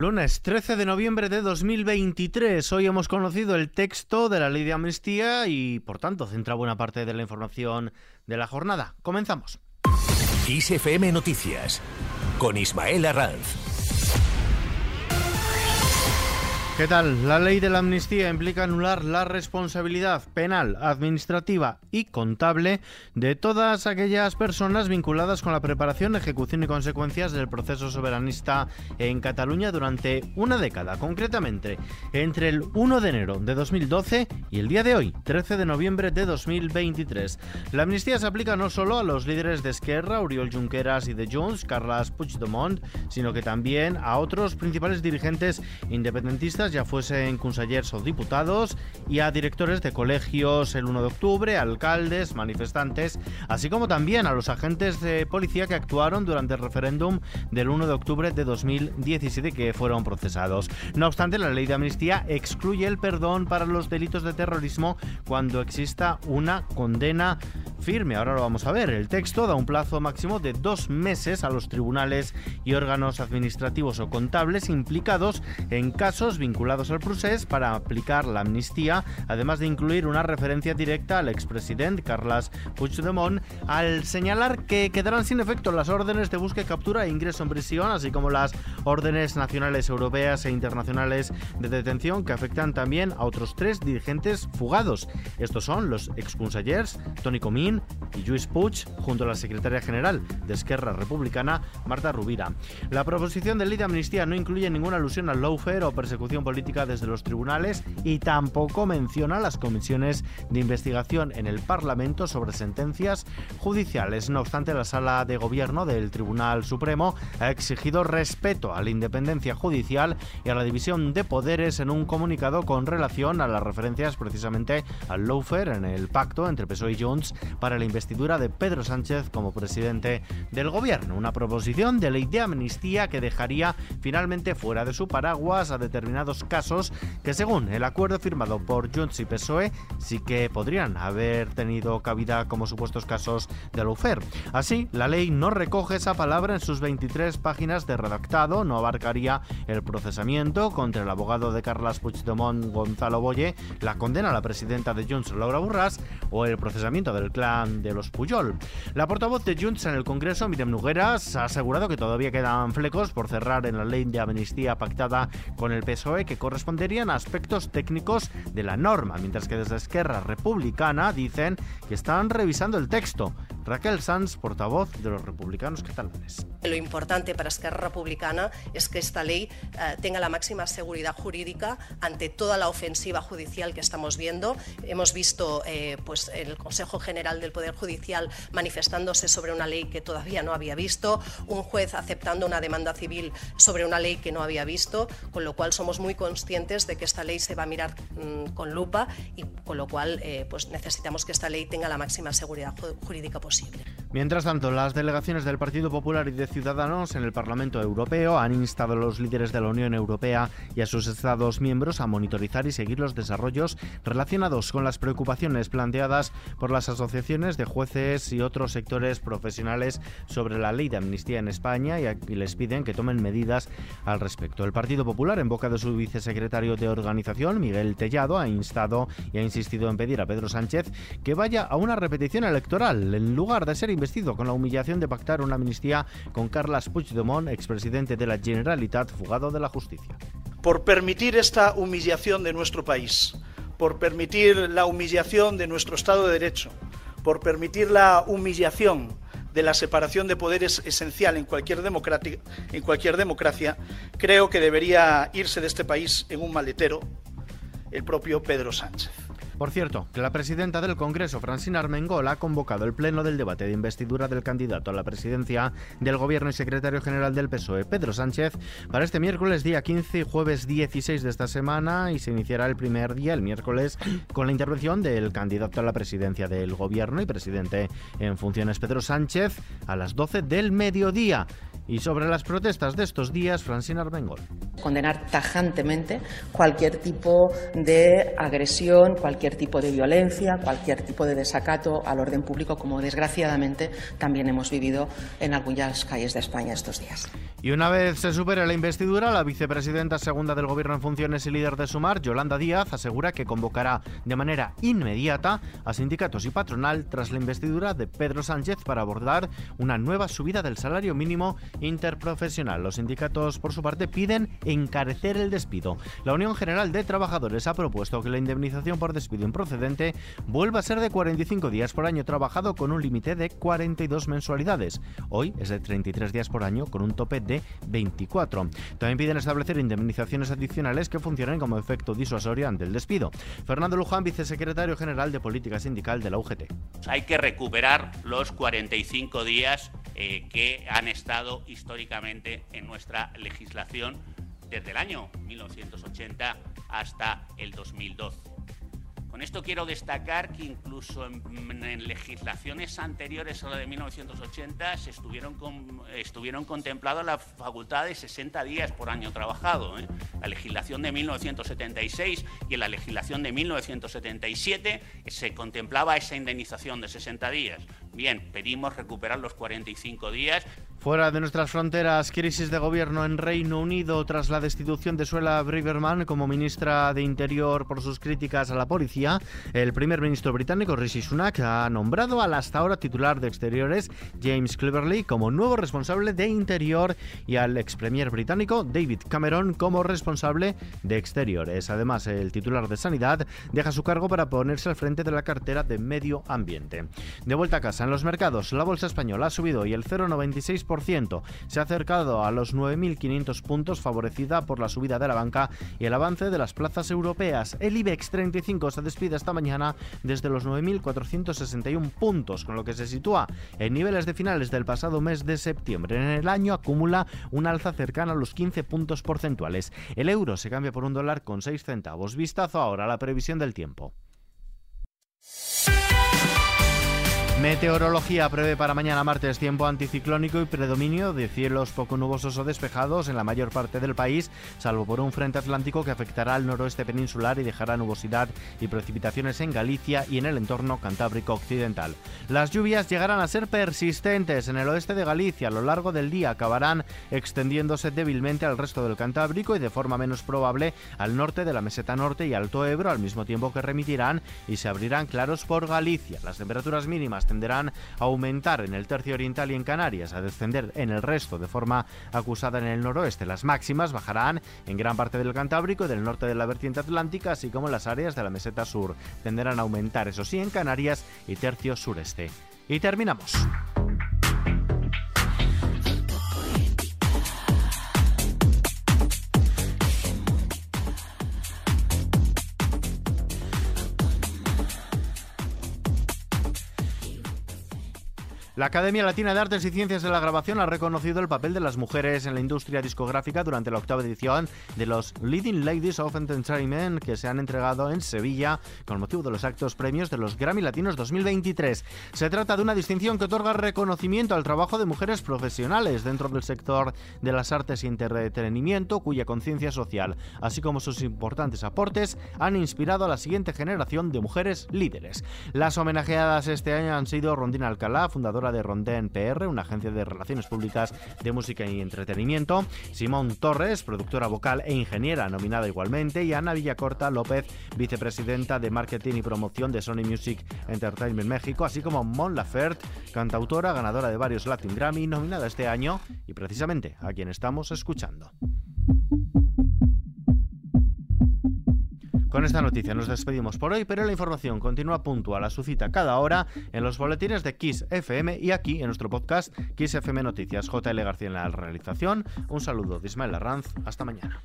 Lunes 13 de noviembre de 2023. Hoy hemos conocido el texto de la ley de amnistía y, por tanto, centra buena parte de la información de la jornada. Comenzamos. ISFM Noticias con Ismael Arranz. ¿Qué tal? La ley de la amnistía implica anular la responsabilidad penal, administrativa y contable de todas aquellas personas vinculadas con la preparación, ejecución y consecuencias del proceso soberanista en Cataluña durante una década, concretamente entre el 1 de enero de 2012 y el día de hoy, 13 de noviembre de 2023. La amnistía se aplica no solo a los líderes de Esquerra, Oriol Junqueras y de Junts, Carles Puigdemont, sino que también a otros principales dirigentes independentistas ya fuesen consellers o diputados, y a directores de colegios el 1 de octubre, alcaldes, manifestantes, así como también a los agentes de policía que actuaron durante el referéndum del 1 de octubre de 2017 que fueron procesados. No obstante, la ley de amnistía excluye el perdón para los delitos de terrorismo cuando exista una condena firme. Ahora lo vamos a ver. El texto da un plazo máximo de dos meses a los tribunales y órganos administrativos o contables implicados en casos vinculados vinculados al procés para aplicar la amnistía, además de incluir una referencia directa al expresidente Carles Puigdemont, al señalar que quedarán sin efecto las órdenes de búsqueda, captura e ingreso en prisión, así como las órdenes nacionales, europeas e internacionales de detención que afectan también a otros tres dirigentes fugados. Estos son los exconsellers Toni Comín y Lluís Puig, junto a la secretaria general de Esquerra Republicana, Marta Rubira. La proposición de ley de amnistía no incluye ninguna alusión al lawfare o persecución política desde los tribunales y tampoco menciona las comisiones de investigación en el Parlamento sobre sentencias judiciales. No obstante, la sala de gobierno del Tribunal Supremo ha exigido respeto a la independencia judicial y a la división de poderes en un comunicado con relación a las referencias precisamente al lawfare en el pacto entre PSOE y Junts para la investidura de Pedro Sánchez como presidente del gobierno. Una proposición de ley de amnistía que dejaría finalmente fuera de su paraguas a determinados casos que según el acuerdo firmado por Junts y PSOE sí que podrían haber tenido cabida como supuestos casos de Lufer. Así, la ley no recoge esa palabra en sus 23 páginas de redactado, no abarcaría el procesamiento contra el abogado de Carles Puigdemont, Gonzalo Boye, la condena a la presidenta de Junts, Laura Burras, o el procesamiento del clan de los Puyol. La portavoz de Junts en el Congreso, Miriam Nugueras, ha asegurado que todavía quedan flecos por cerrar en la ley de amnistía pactada con el PSOE que corresponderían a aspectos técnicos de la norma, mientras que desde Esquerra Republicana dicen que están revisando el texto. Raquel Sanz, portavoz de los republicanos catalanes. Lo importante para Esquerra Republicana es que esta ley eh, tenga la máxima seguridad jurídica ante toda la ofensiva judicial que estamos viendo. Hemos visto eh, pues, el Consejo General del Poder Judicial manifestándose sobre una ley que todavía no había visto, un juez aceptando una demanda civil sobre una ley que no había visto, con lo cual somos muy conscientes de que esta ley se va a mirar mm, con lupa y con lo cual eh, pues necesitamos que esta ley tenga la máxima seguridad jurídica posible posible. Mientras tanto, las delegaciones del Partido Popular y de Ciudadanos en el Parlamento Europeo han instado a los líderes de la Unión Europea y a sus Estados miembros a monitorizar y seguir los desarrollos relacionados con las preocupaciones planteadas por las asociaciones de jueces y otros sectores profesionales sobre la ley de amnistía en España y, les piden que tomen medidas al respecto. El Partido Popular, en boca de su vicesecretario de organización, Miguel Tellado, ha instado y ha insistido en pedir a Pedro Sánchez que vaya a una repetición electoral en lugar de ser con la humillación de pactar una amnistía con Carles Puigdemont, expresidente de la Generalitat, fugado de la justicia. Por permitir esta humillación de nuestro país, por permitir la humillación de nuestro Estado de Derecho, por permitir la humillación de la separación de poderes esencial en cualquier democracia, creo que debería irse de este país en un maletero el propio Pedro Sánchez. Por cierto, que la presidenta del Congreso, Francina Armengol, ha convocado el pleno del debate de investidura del candidato a la presidencia del Gobierno y secretario general del PSOE, Pedro Sánchez, para este miércoles día 15 y jueves 16 de esta semana y se iniciará el primer día, el miércoles, con la intervención del candidato a la presidencia del Gobierno y presidente en funciones, Pedro Sánchez, a las 12 del mediodía. Y sobre las protestas de estos días, Francina Armengol. Condenar tajantemente cualquier tipo de agresión, cualquier cualquier tipo de violencia, cualquier tipo de desacato al orden público, como desgraciadamente también hemos vivido en algunas calles de España estos días. Y una vez se supere la investidura, la vicepresidenta segunda del Gobierno en funciones y líder de Sumar, Yolanda Díaz, asegura que convocará de manera inmediata a sindicatos y patronal tras la investidura de Pedro Sánchez para abordar una nueva subida del salario mínimo interprofesional. Los sindicatos, por su parte, piden encarecer el despido. La Unión General de Trabajadores ha propuesto que la indemnización por despido improcedente vuelva a ser de 45 días por año trabajado con un límite de 42 mensualidades. Hoy es de 33 días por año con un tope de 24. También piden establecer indemnizaciones adicionales que funcionen como efecto disuasorio ante el despido. Fernando Luján, vicesecretario general de Política Sindical de la UGT. Hay que recuperar los 45 días eh, que han estado históricamente en nuestra legislación desde el año 1980 hasta el 2012. Con esto quiero destacar que incluso en, legislaciones anteriores a la de 1980 se estuvieron, estuvieron contempladas la facultad de 60 días por año trabajado. ¿eh? La legislación de 1976 y en la legislación de 1977 se contemplaba esa indemnización de 60 días. Bien, pedimos recuperar los 45 días Fuera de nuestras fronteras, crisis de gobierno en Reino Unido tras la destitución de Suela Braverman como ministra de Interior por sus críticas a la policía. El primer ministro británico Rishi Sunak ha nombrado al hasta ahora titular de Exteriores James Cleverly como nuevo responsable de Interior y al ex premier británico David Cameron como responsable de Exteriores. Además, el titular de Sanidad deja su cargo para ponerse al frente de la cartera de Medio Ambiente. De vuelta a casa en los mercados, la bolsa española ha subido y el 0,96% se ha acercado a los 9.500 puntos favorecida por la subida de la banca y el avance de las plazas europeas. El IBEX 35 se despide esta mañana desde los 9.461 puntos, con lo que se sitúa en niveles de finales del pasado mes de septiembre. En el año acumula un alza cercana a los 15 puntos porcentuales. El euro se cambia por un dólar con 6 centavos. Vistazo ahora a la previsión del tiempo. Meteorología prevé para mañana martes tiempo anticiclónico y predominio de cielos poco nubosos o despejados en la mayor parte del país, salvo por un frente atlántico que afectará al noroeste peninsular y dejará nubosidad y precipitaciones en Galicia y en el entorno cantábrico occidental. Las lluvias llegarán a ser persistentes en el oeste de Galicia a lo largo del día, acabarán extendiéndose débilmente al resto del Cantábrico y de forma menos probable al norte de la meseta norte y Alto Ebro, al mismo tiempo que remitirán y se abrirán claros por Galicia. Las temperaturas mínimas tenderán a aumentar en el tercio oriental y en Canarias, a descender en el resto de forma acusada en el noroeste. Las máximas bajarán en gran parte del Cantábrico y del norte de la vertiente atlántica, así como en las áreas de la meseta sur. Tenderán a aumentar, eso sí, en Canarias y tercio sureste. Y terminamos. La Academia Latina de Artes y Ciencias de la Grabación ha reconocido el papel de las mujeres en la industria discográfica durante la octava edición de los Leading Ladies of Entertainment que se han entregado en Sevilla con motivo de los actos premios de los Grammy Latinos 2023. Se trata de una distinción que otorga reconocimiento al trabajo de mujeres profesionales dentro del sector de las artes y entretenimiento cuya conciencia social, así como sus importantes aportes, han inspirado a la siguiente generación de mujeres líderes. Las homenajeadas este año han sido Rondina Alcalá, fundadora de Rondén PR, una agencia de relaciones públicas de música y entretenimiento, Simón Torres, productora vocal e ingeniera nominada igualmente, y Ana Villacorta López, vicepresidenta de marketing y promoción de Sony Music Entertainment México, así como Mon Laferte, cantautora ganadora de varios Latin Grammy, nominada este año y precisamente a quien estamos escuchando. Con esta noticia nos despedimos por hoy, pero la información continúa puntual a su cita cada hora en los boletines de Kiss FM y aquí en nuestro podcast Kiss FM Noticias. JL García en la realización. Un saludo de Ismael Arranz. Hasta mañana.